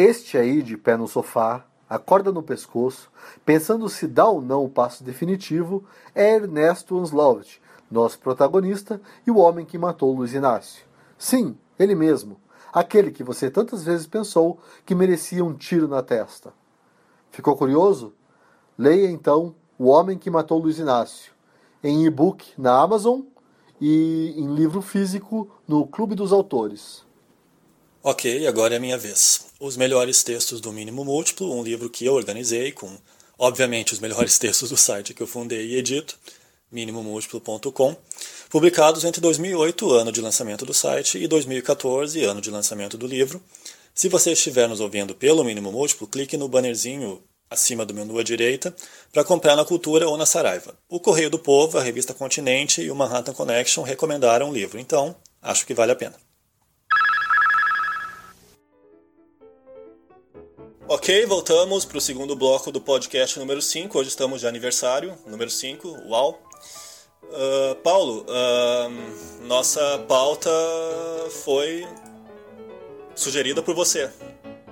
Este aí, de pé no sofá, a corda no pescoço, pensando se dá ou não o passo definitivo, é Ernesto Anslovet, nosso protagonista e o homem que matou Luiz Inácio. Sim, ele mesmo, aquele que você tantas vezes pensou que merecia um tiro na testa. Ficou curioso? Leia então O Homem que Matou Luiz Inácio, em e-book na Amazon e em livro físico no Clube dos Autores. Ok, agora é a minha vez. Os melhores textos do Mínimo Múltiplo, um livro que eu organizei com, obviamente, os melhores textos do site que eu fundei e edito, minimomúltiplo.com, publicados entre 2008, ano de lançamento do site, e 2014, ano de lançamento do livro. Se você estiver nos ouvindo pelo Mínimo Múltiplo, clique no bannerzinho acima do menu à direita para comprar na Cultura ou na Saraiva. O Correio do Povo, a revista Continente e o Manhattan Connection recomendaram o livro, então acho que vale a pena. Ok, voltamos para o segundo bloco do podcast número 5. Hoje estamos de aniversário, número 5, uau! Uh, Paulo, uh, nossa pauta foi sugerida por você.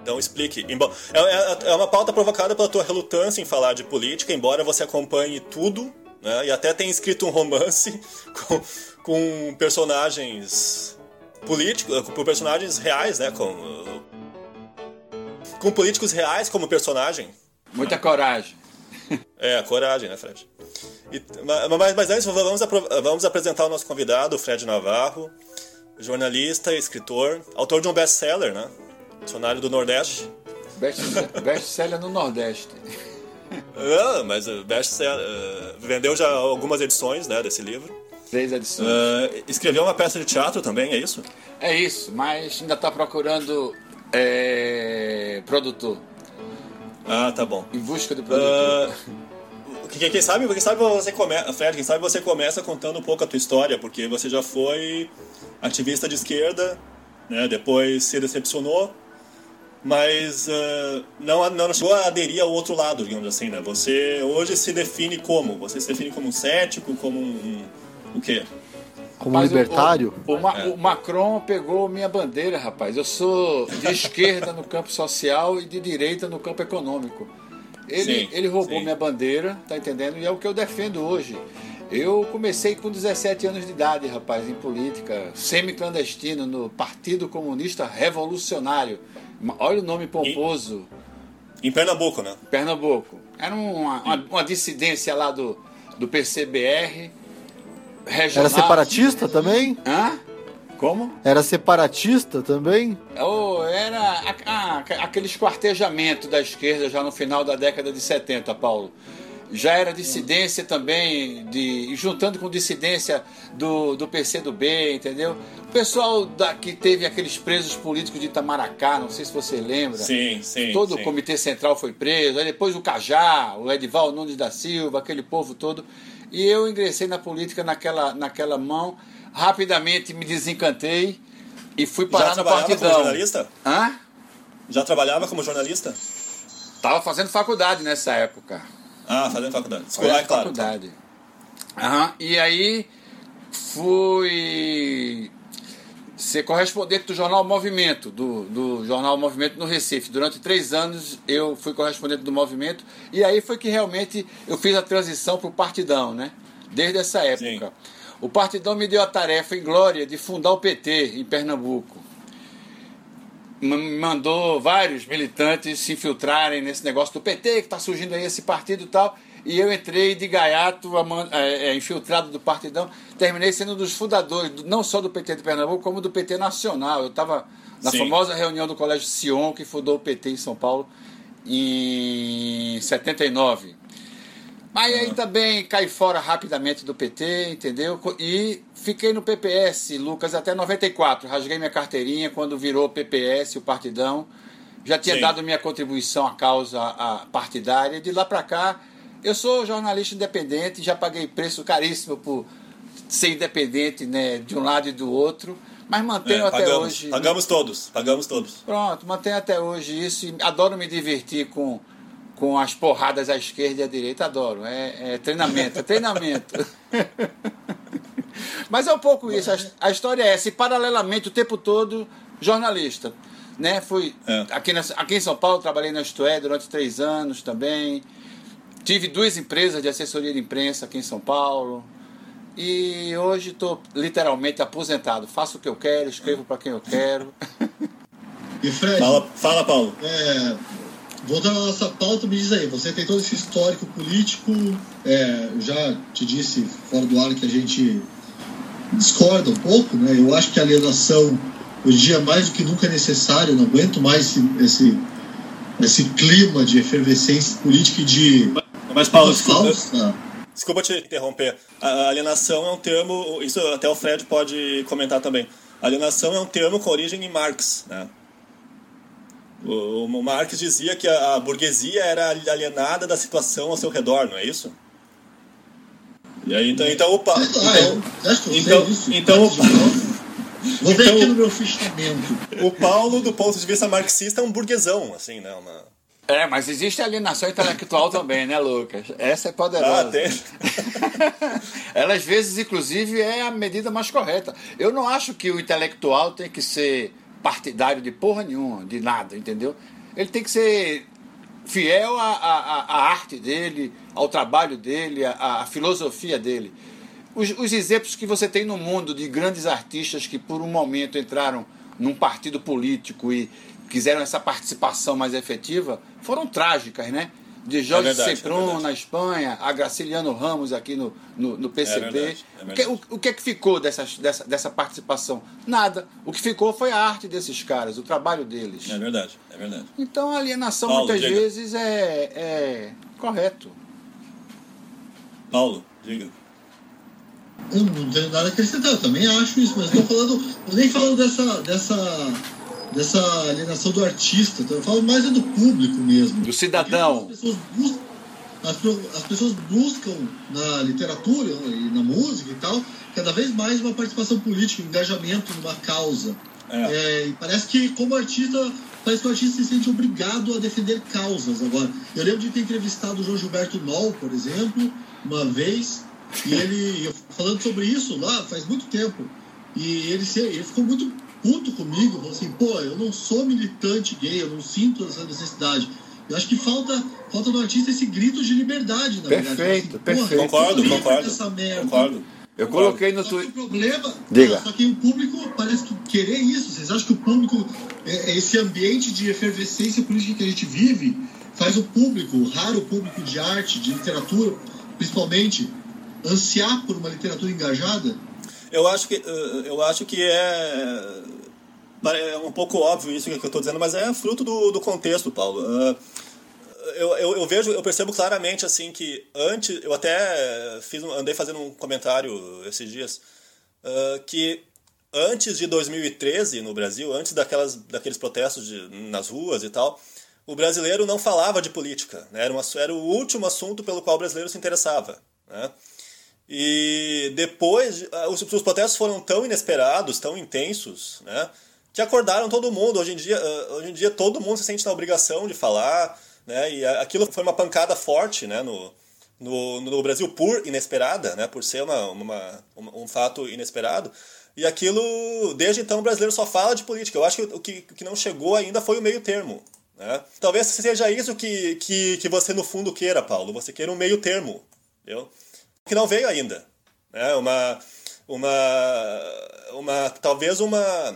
Então explique. É, é, é, uma pauta provocada pela tua relutância em falar de política, embora você acompanhe tudo, né? e até tenha escrito um romance com, com personagens políticos, com personagens reais, né? Com, com políticos reais como personagem. Muita coragem. É, coragem, né, Fred? E, mas, mas antes, vamos, vamos apresentar o nosso convidado, o Fred Navarro, jornalista, escritor, autor de um best-seller, né? Dicionário do Nordeste. Best-seller no Nordeste. Não, mas best-seller. Uh, vendeu já algumas edições né, desse livro. Três edições. Uh, escreveu uma peça de teatro também, é isso? É isso, mas ainda está procurando é, produtor. Ah, tá bom. Em busca do produtor. Uh, quem, quem, sabe, quem sabe você começa, Fred, quem sabe você começa contando um pouco a tua história, porque você já foi ativista de esquerda, né? Depois se decepcionou, mas uh, não, não chegou a aderir ao outro lado, digamos assim, né? Você hoje se define como? Você se define como um cético, como um, um o quê? Como rapaz, libertário? O, o, o, o, Macron pegou minha bandeira, rapaz. Eu sou de esquerda no campo social e de direita no campo econômico. Ele, sim, ele roubou sim. minha bandeira, tá entendendo? E é o que eu defendo hoje. Eu comecei com 17 anos de idade, rapaz, em política, semi-clandestino, no Partido Comunista Revolucionário. Olha o nome pomposo. Em, em Pernambuco, né? Pernambuco. Era uma, uma, uma dissidência lá do, do PCBR regional. Era separatista também? Hã? Como? Era separatista também? Oh, era a, a, aquele esquartejamento da esquerda já no final da década de 70, Paulo. Já era dissidência também, de, juntando com dissidência do, do PCdoB, entendeu? O pessoal da, que teve aqueles presos políticos de Itamaracá, não sei se você lembra. Sim, sim. Todo sim. o Comitê Central foi preso, aí depois o Cajá, o Edival Nunes da Silva, aquele povo todo. E eu ingressei na política naquela, naquela mão, rapidamente me desencantei e fui parar Já no partidão. como jornalista? Hã? Já trabalhava como jornalista? Tava fazendo faculdade nessa época. Ah, fazendo faculdade. Escolar, é claro. faculdade. Uhum. E aí fui ser correspondente do jornal Movimento, do, do jornal Movimento no Recife. Durante três anos eu fui correspondente do Movimento e aí foi que realmente eu fiz a transição para o Partidão, né? Desde essa época. Sim. O Partidão me deu a tarefa em glória de fundar o PT em Pernambuco. Mandou vários militantes se infiltrarem nesse negócio do PT, que está surgindo aí esse partido e tal. E eu entrei de gaiato, é, é, infiltrado do Partidão. Terminei sendo um dos fundadores, não só do PT de Pernambuco, como do PT Nacional. Eu estava na Sim. famosa reunião do Colégio Sion, que fundou o PT em São Paulo, em 79. Mas aí também caí fora rapidamente do PT, entendeu? E fiquei no PPS, Lucas, até 94. Rasguei minha carteirinha quando virou PPS, o Partidão. Já tinha Sim. dado minha contribuição à causa partidária. De lá para cá, eu sou jornalista independente, já paguei preço caríssimo por ser independente né, de um lado e do outro, mas mantenho é, até hoje. Pagamos todos, pagamos todos. Pronto, mantenho até hoje isso e adoro me divertir com, com as porradas à esquerda e à direita, adoro. É, é treinamento, é treinamento. mas é um pouco isso, a, a história é essa, e paralelamente o tempo todo, jornalista né? Fui É. aqui, na- aqui em São Paulo, trabalhei na Isto É durante três anos também. Tive duas empresas de assessoria de imprensa aqui em São Paulo. E hoje estou literalmente aposentado. Faço o que eu quero, escrevo para quem eu quero. E Fred, Fala, fala Paulo. é, voltando à nossa pauta, me diz aí, você tem todo esse histórico político, é, eu já te disse fora do ar que a gente discorda um pouco, né? Eu acho que a alienação hoje em dia mais do que nunca é necessária, eu não aguento mais esse, esse, esse clima de efervescência política e de Mas Paulo, desculpa, desculpa te interromper. A alienação é um termo, isso até o Fred pode comentar também. Alienação é um termo com origem em Marx, né? O, o Marx dizia que a, a burguesia era alienada da situação ao seu redor, não é isso? E aí, então, então, opa, Ah, então, então- isso. então- Vou ver então- aqui no meu fichamento. o Paulo, do ponto de vista marxista, é um burguesão, assim, né? Uma... É, mas existe alienação intelectual também, né, Lucas? Essa é poderosa. Ah, tem. Ela, às vezes, inclusive, é a medida mais correta. Eu não acho que o intelectual tem que ser partidário de porra nenhuma, de nada, entendeu? Ele tem que ser fiel à, à, à arte dele, ao trabalho dele, à, à filosofia dele. Os, os exemplos que você tem no mundo de grandes artistas que, por um momento, entraram num partido político e quiseram essa participação mais efetiva foram trágicas, né? De Jorge verdade, é Sepron verdade. na Espanha, a Graciliano Ramos aqui no, no, no PCB. verdade, é o, que, o, o que é que ficou dessas, dessa, dessa participação? Nada. O que ficou foi a arte desses caras, o trabalho deles. É verdade, é verdade. Então a alienação Paulo, muitas diga. vezes é, é correto. Paulo, diga. Eu não tenho nada a acrescentar, eu também acho isso, mas eu tô falando, nem falo dessa, dessa, dessa alienação do artista, eu falo mais é do público mesmo. Do cidadão. As pessoas buscam, as, as pessoas buscam na literatura e na música e tal, cada vez mais uma participação política, um engajamento numa causa. É. É, e parece que como artista, parece que o artista se sente obrigado a defender causas agora. Eu lembro de ter entrevistado o João Gilberto Noll, por exemplo, uma vez, e ele falando sobre isso lá faz muito tempo. E ele, ele ficou muito puto comigo, falou assim, pô, eu não sou militante gay, eu não sinto essa necessidade. Eu acho que falta, falta no artista esse grito de liberdade, na verdade. Perfeito, Fala assim, "Porra, perfeito. Concordo, concordo. merda." Concordo. Eu coloquei no o Twitter. problema. Diga. Só que o público parece que querer isso. Vocês acham que o público, é- é esse ambiente de efervescência política que a gente vive, faz o público, o raro público de arte, de literatura, principalmente, ansiar por uma literatura engajada? Eu acho que, eh, eu acho que é, é um pouco óbvio isso que eu estou dizendo, mas é fruto do, do contexto, Paulo. Ah, Eu, eu, eu vejo, eu percebo claramente assim que antes, eu até fiz, andei fazendo um comentário esses dias ah, que antes de 2013 no Brasil, antes daquelas, daqueles protestos de- nas ruas e tal, o brasileiro não falava de política, né? era, uma, era o último assunto pelo qual o brasileiro se interessava, né? E depois, ah, os, os protestos foram tão inesperados, tão intensos, né? Que acordaram todo mundo. Hoje em dia, ah, hoje em dia todo mundo se sente na obrigação de falar, né? E aquilo foi uma pancada forte, né? No, no, no Brasil por inesperada, né? Por ser uma, uma, um, fato inesperado. E aquilo, desde então, o brasileiro só fala de política. Eu acho que o que, que não chegou ainda foi o meio termo. Né? Talvez seja isso que, que, que você, no fundo, queira, Paulo. Você queira um meio termo. Entendeu? Que não veio ainda. Né? Uma, uma, uma, talvez uma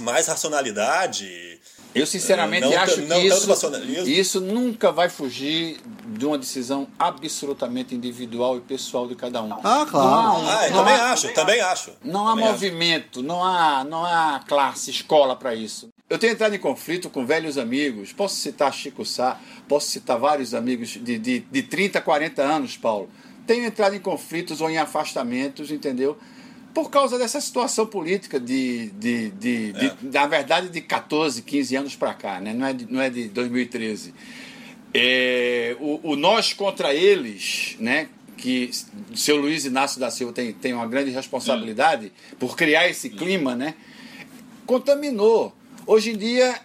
mais racionalidade. Eu sinceramente Não acho que não tanto isso, isso nunca vai fugir de uma decisão absolutamente individual e pessoal de cada um. Ah, claro. Um- Ah, também há- acho, também acho. Não há Também acho. movimento, não há, não há classe, escola para isso. Eu tenho entrado em conflito com velhos amigos. Posso citar Chico Sá, posso citar vários amigos de, de, de 30, 40 anos, Paulo. Tenho entrado em conflitos ou em afastamentos, entendeu? Por causa dessa situação política de, de, de, de- É. na verdade, de 14, 15 anos para cá, né? não, é de, não é de 2013. É, o, o nós contra eles, né? que o seu Luiz Inácio da Silva tem, tem uma grande responsabilidade por criar esse clima, né? Contaminou. Hoje em dia,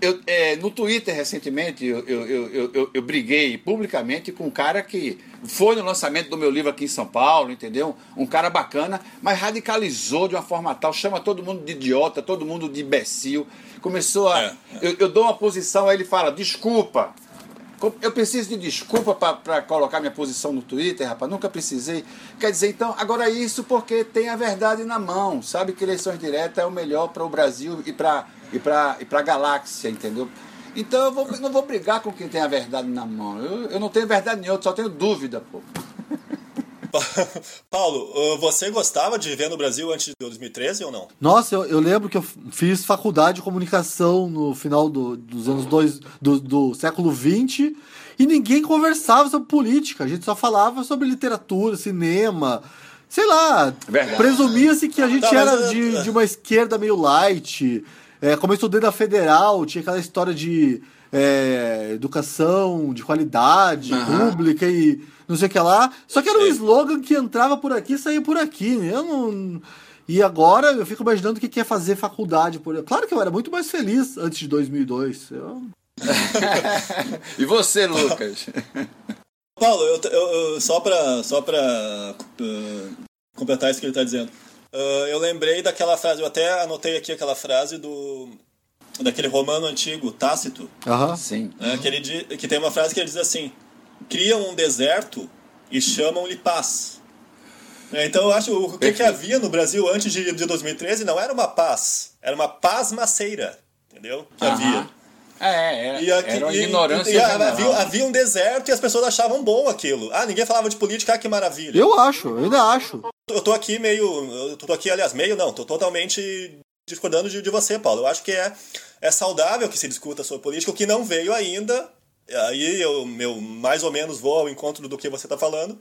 eu, é, no Twitter recentemente, eu, eu, eu, eu, briguei publicamente com um cara que foi no lançamento do meu livro aqui em São Paulo, entendeu? Um cara bacana, mas radicalizou de uma forma tal, chama todo mundo de idiota, todo mundo de imbecil. começou a. É, é. Eu, eu dou uma posição, aí ele fala, desculpa. Eu preciso de desculpa para colocar minha posição no Twitter, rapaz. Nunca precisei. Quer dizer, então, agora isso porque tem a verdade na mão. Sabe que eleições diretas é o melhor para o Brasil e para e pra, e a galáxia, entendeu? Então eu vou, não vou brigar com quem tem a verdade na mão. Eu, eu não tenho verdade nenhuma, só tenho dúvida, pô. Paulo, uh, você gostava de viver no Brasil antes de 2013 ou não? Nossa, eu, eu lembro que eu fiz faculdade de comunicação no final do, dos anos dois, do, do século XX e ninguém conversava sobre política. A gente só falava sobre literatura, cinema. Sei lá, presumia-se que a gente tá, era de, de uma esquerda meio light. É, como eu estudei na Federal, tinha aquela história de é, educação de qualidade uhum. pública e não sei o que lá. Só que era um slogan que entrava por aqui e saía por aqui. Né? Eu não. E agora eu fico imaginando o que é fazer faculdade. Por... Claro que eu era muito mais feliz antes de 2002. Eu... e você, Lucas? Paulo, eu, eu, só para só pra, uh, completar isso que ele está dizendo. Uh, eu lembrei daquela frase, eu até anotei aqui aquela frase do daquele romano antigo, Tácito. Uhum. Sim. Né, que, ele, que tem uma frase que ele diz assim: criam um deserto e chamam-lhe paz. É, então eu acho o que, que, havia no Brasil antes de, de 2013 não era uma paz, era uma paz maceira, entendeu? Que havia. É, era, e aqui, era uma ignorância. E, e havia, havia, um deserto e as pessoas achavam bom aquilo. Ah, ninguém falava de política, ah, que maravilha. Eu acho, eu ainda acho. Eu tô aqui meio. Eu tô aqui, aliás, meio não, tô totalmente discordando de, de você, Paulo. Eu acho que é, é saudável que se discuta sobre política, o que não veio ainda aí eu meu, mais ou menos vou ao encontro do que você está falando,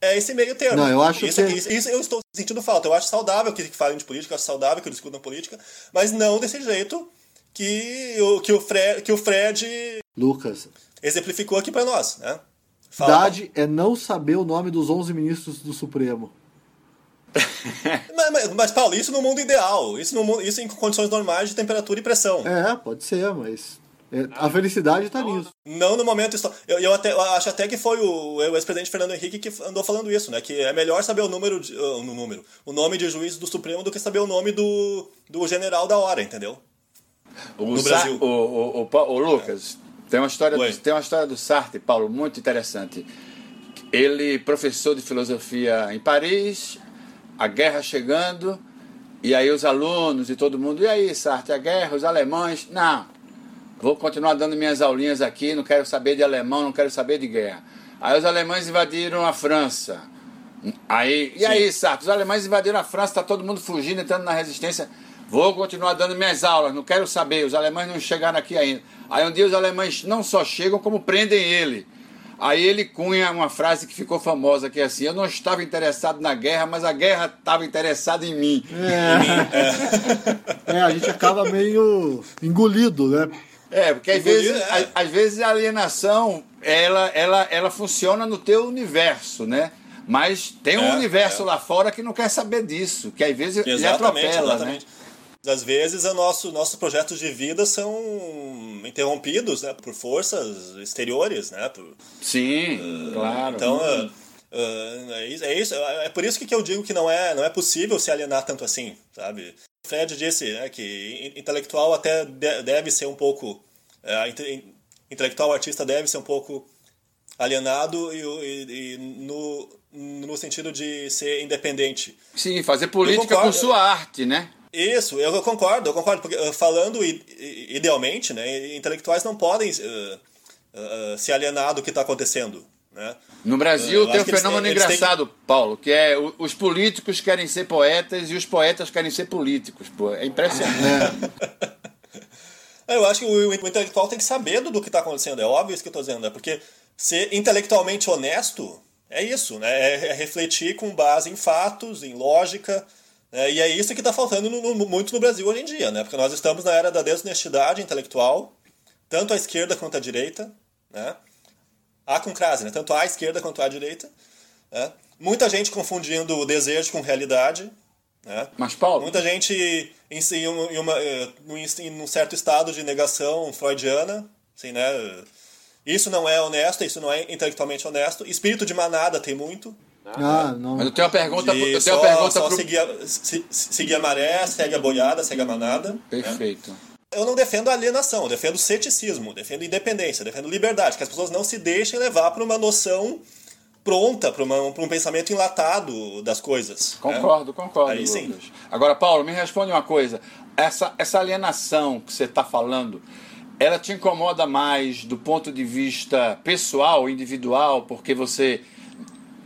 é esse meio termo. Não, eu acho isso, que... isso, isso, eu estou sentindo falta. Eu acho saudável que falem de política, eu acho saudável que discutam política, mas não desse jeito que o, que o, Fred, que o Fred Lucas exemplificou aqui para nós, né? Verdade é não saber o nome dos 11 ministros do Supremo. mas, mas, mas, Paulo, isso no mundo ideal, isso, no mundo, isso em condições normais de temperatura e pressão. É, pode ser, mas é, a felicidade está nisso. Não no momento. Eu, eu, até, eu acho até que foi o, o ex-presidente Fernando Henrique que andou falando isso, né? Que é melhor saber o número, de, uh, no número, o nome de juiz do Supremo do que saber o nome do, do general da hora, entendeu? O no Brasil. O, o, o, o Lucas, é. tem, uma história do, tem uma história do Sartre, Paulo, muito interessante. Ele, professor de filosofia em Paris, a guerra chegando, e aí os alunos e todo mundo, e aí, Sartre, a guerra, os alemães. Não, Vou continuar dando minhas aulinhas aqui, não quero saber de alemão, não quero saber de guerra. Aí os alemães invadiram a França. Aí, e aí, Sarto, os alemães invadiram a França, está todo mundo fugindo, entrando na resistência. Vou continuar dando minhas aulas, não quero saber, os alemães não chegaram aqui ainda. Aí um dia os alemães não só chegam, como prendem ele. Aí ele cunha uma frase que ficou famosa, que é assim, eu não estava interessado na guerra, mas a guerra estava interessada em mim. É, é a gente acaba meio engolido, né? É, porque às vezes, é. às vezes a alienação ela, ela, ela funciona no teu universo, né? Mas tem um é, universo é. lá fora que não quer saber disso, que às vezes exatamente, ele atropela, né? exatamente. né? Às vezes o nosso, nossos projetos de vida são interrompidos né, por forças exteriores, né? Por, Sim, uh, claro. Então, uh, uh, é, isso, é isso. É por isso que eu digo que não é, não é possível se alienar tanto assim, sabe? Fred disse né, que intelectual até deve ser um pouco. É, intelectual artista deve ser um pouco alienado e, e, e, no, no sentido de ser independente. Sim, fazer política com sua arte, né? Isso, eu concordo, eu concordo, porque uh, falando idealmente, né, intelectuais não podem uh, uh, se alienar do que está acontecendo. Né? No Brasil tem um fenômeno têm, engraçado, têm... Paulo, que é os políticos querem ser poetas e os poetas querem ser políticos. Pô. É impressionante. eu acho que o, o, intelectual tem que saber do, do que está acontecendo. É óbvio isso que eu estou dizendo. É porque ser intelectualmente honesto é isso, né? É, é refletir com base em fatos, em lógica. Né? E é isso que está faltando no, no, muito no Brasil hoje em dia, né? Porque nós estamos na era da desonestidade intelectual, tanto à esquerda quanto à direita, né? A com crase, né? tanto à esquerda quanto à direita. Né? Muita gente confundindo o desejo com realidade. Né? Mas, Paulo. Muita gente em, em, uma, eh, em um certo estado de negação freudiana. Assim, né? Isso não é honesto, isso não é intelectualmente honesto. Espírito de manada tem muito. Ah, não. Mas eu tenho uma pergunta, de eu tenho só, uma pergunta só pro... seguir, a, se, seguir a maré, segue a boiada, segue a manada. Perfeito. Né? eu não defendo alienação, eu defendo ceticismo, defendo independência, defendo liberdade, que as pessoas não se deixem levar para uma noção pronta, para um pensamento enlatado das coisas. Né? Concordo, né? concordo. Aí sim. Agora, Paulo, me responde uma coisa. Essa, essa alienação que você está falando, ela te incomoda mais do ponto de vista pessoal, individual, porque você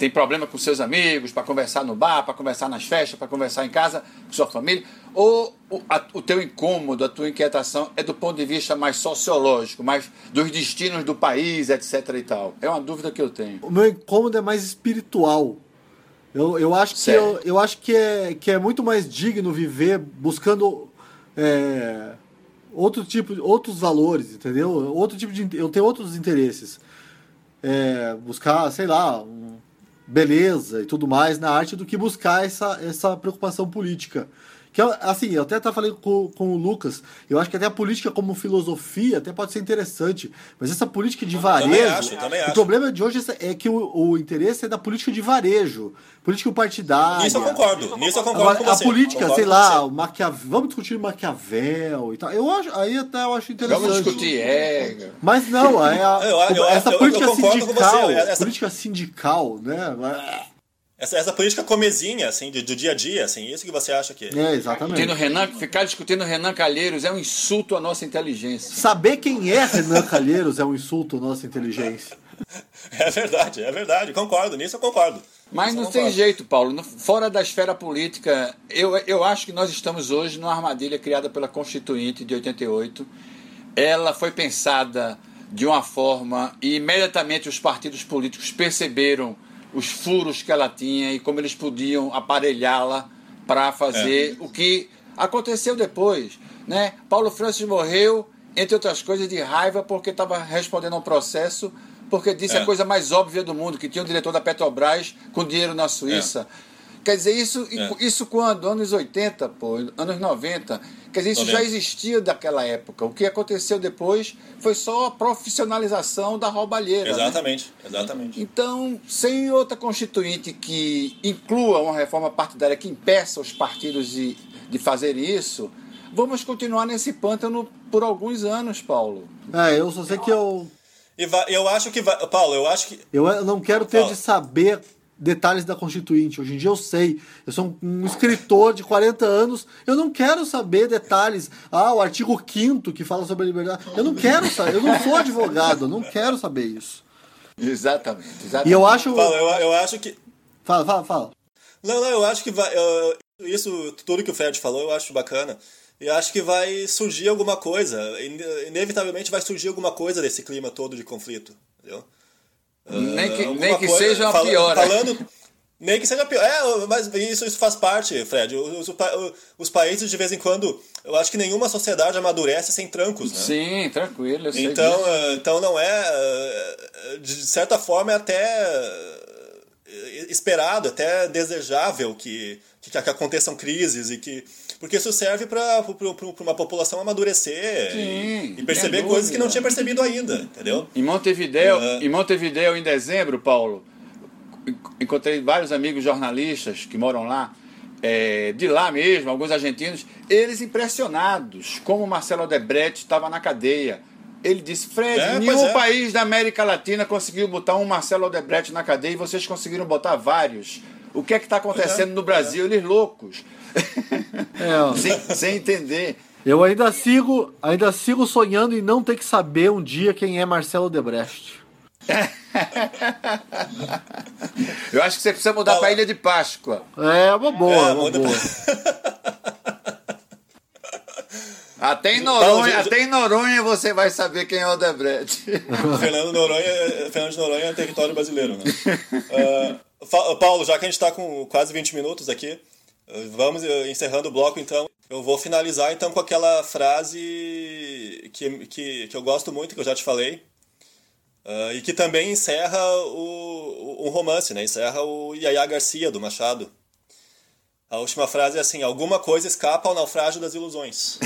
tem problema com seus amigos, para conversar no bar, para conversar nas festas, para conversar em casa com sua família, ou o, a, o teu incômodo, a tua inquietação é do ponto de vista mais sociológico, mais dos destinos do país, etc e tal? É uma dúvida que eu tenho. O meu incômodo é mais espiritual. Eu, eu acho, que, eu, eu, acho que, é, que é muito mais digno viver buscando é, outro tipo, outros valores, entendeu? Outro tipo de, eu tenho outros interesses. É, buscar, sei lá, um, beleza e tudo mais na arte do que buscar essa, essa preocupação política. Que, assim, eu até estava falando com, com o Lucas, eu acho que até a política como filosofia até pode ser interessante, mas essa política de varejo. Também acho, também acho. O problema de hoje é que o, o interesse é da política de varejo, política partidária. Nisso eu concordo, nisso eu concordo Agora, com você. A política, sei lá, o Maquiavel, vamos discutir Maquiavel e tal. Eu acho, aí até eu acho interessante. Vamos discutir é. Mas não, é a, eu, eu, essa eu, política sindical, essa... política sindical, né? Essa, essa política comezinha, assim, do, do, dia a dia, assim, isso que você acha que... É, exatamente. Renan, ficar discutindo Renan Calheiros é um insulto à nossa inteligência. Saber quem é Renan Calheiros é um insulto à nossa inteligência. É verdade, é verdade, concordo, nisso eu concordo. Mas não tem jeito, Paulo. Fora da esfera política, eu, eu acho que nós estamos hoje numa armadilha criada pela Constituinte de 88. Ela foi pensada de uma forma e imediatamente os partidos políticos perceberam os furos que ela tinha e como eles podiam aparelhá-la para fazer é. o que aconteceu depois. Né? Paulo Francis morreu, entre outras coisas, de raiva porque estava respondendo a um processo porque disse é. a coisa mais óbvia do mundo, que tinha um diretor da Petrobras com dinheiro na Suíça. É. Quer dizer, isso, é. isso quando? Anos 80, pô, anos 90. Quer dizer, isso já existia daquela época. O que aconteceu depois foi só a profissionalização da roubalheira. Né? Exatamente, né? exatamente. Então, sem outra constituinte que inclua uma reforma partidária que impeça os partidos de, de fazer isso, vamos continuar nesse pântano por alguns anos, Paulo. É, eu só sei que eu. Eu acho que vai. Paulo, eu acho que. Eu não quero ter Paulo. de saber detalhes da Constituinte. Hoje em dia eu sei. Eu sou um, escritor de 40 anos. Eu não quero saber detalhes. Ah, o artigo 5 que fala sobre a liberdade. Eu não quero saber. Eu não sou advogado. Eu não quero saber isso. Exatamente. exatamente. E eu acho. Fala, eu, eu acho que. Fala, fala, fala. Não, não, eu acho que vai. Eu, isso, tudo que o Fred falou, eu acho bacana. E acho que vai surgir alguma coisa. Inevitavelmente vai surgir alguma coisa desse clima todo de conflito. Entendeu? Nem que, nem que coisa, seja fal, pior. Falando, nem que seja pior. É, mas isso, isso faz parte, Fred. Os, os, os, países, de vez em quando, eu acho que nenhuma sociedade amadurece sem trancos, né? Sim, tranquilo. Eu então, uh, então não é. Uh, de certa forma, é até esperado, até desejável que, que, que aconteçam crises e que porque isso serve para uma população amadurecer Sim, e, perceber coisas que não tinha percebido ainda, entendeu? Em Montevideo, em Montevideo, em dezembro, Paulo, encontrei vários amigos jornalistas que moram lá, é, de lá mesmo, alguns argentinos, eles impressionados como Marcelo Odebrecht estava na cadeia. Ele disse, Fred, é, nenhum é. país da América Latina conseguiu botar um Marcelo Odebrecht na cadeia e vocês conseguiram botar vários. O que é que está acontecendo é, no Brasil? Eles loucos. É, sem, sem entender. Eu ainda sigo, ainda sigo sonhando em não ter que saber um dia quem é Marcelo Debrecht. Eu acho que você precisa mudar para a Ilha de Páscoa. É, uma boa, é, uma boa. Até em, Noronha, até em Noronha você vai saber quem é o Debrecht. Fernando Noronha, Fernando de Noronha é território brasileiro, né? Uh, Paulo, já que a gente está com quase 20 minutos aqui, Vamos eh, encerrando o bloco então. Eu vou finalizar então com aquela frase que, que, que eu gosto muito, que eu já te falei, uh, e que também encerra o, um romance, né? encerra o Yaya Garcia do Machado. A última frase é assim: alguma coisa escapa ao naufrágio das ilusões.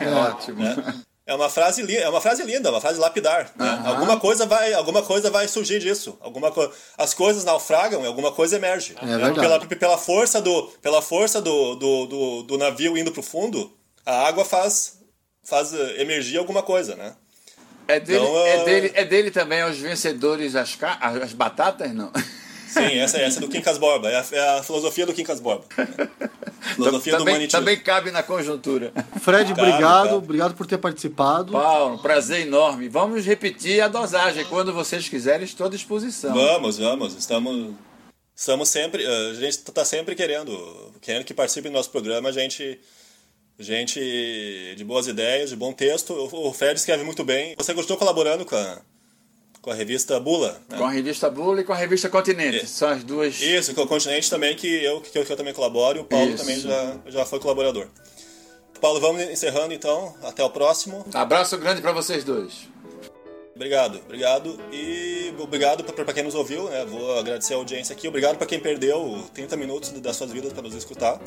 É ótimo. Né? É uma frase linda, é uma frase linda, uma frase lapidar. Né? Uhum. Alguma coisa vai, alguma coisa vai surgir disso. Alguma co... as coisas naufragam e alguma coisa emerge. É né? pela, pela força do, pela força do, do, do, do navio indo para o fundo, a água faz faz eh, emergir alguma coisa, né? É dele, então, é, dele, é dele também os vencedores as, as batatas, não? Sim, essa, essa é do Quincas Borba, é a, é a filosofia do Quincas Borba. Filosofia também, do humanitismo. Também cabe na conjuntura. Fred, cabe, obrigado, cabe. obrigado por ter participado. Paulo, prazer enorme. Vamos repetir a dosagem. Quando vocês quiserem, estou à disposição. Vamos, vamos. Estamos, estamos sempre. Eh, a gente está sempre querendo. Querendo que participe do nosso programa, a gente gente de boas ideias, de bom texto. O Fred escreve muito bem. Você gostou colaborando com a, com a revista Bula? Né? Com a revista Bula e com a revista Continente. É. São as duas. Isso, com o Continente também, que eu, que eu, que eu também colaboro e o Paulo Isso. também já, já foi colaborador. Paulo, vamos encerrando então. Até o próximo. Abraço grande para vocês dois. Obrigado, obrigado. E obrigado para quem nos ouviu, né? Vou agradecer a audiência aqui. Obrigado para quem perdeu 30 minutos das suas vidas para nos escutar.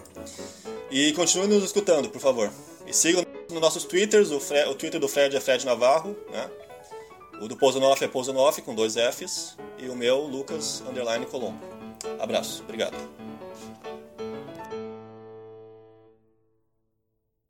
E continue nos escutando, por favor. E sigam nos nossos twitters, o, Fred, o Twitter do Fred é Fred Navarro, né? O do Pozonoff é Pozonoff com dois Fs. E o meu, Lucas Underline Colombo. Abraço, obrigado.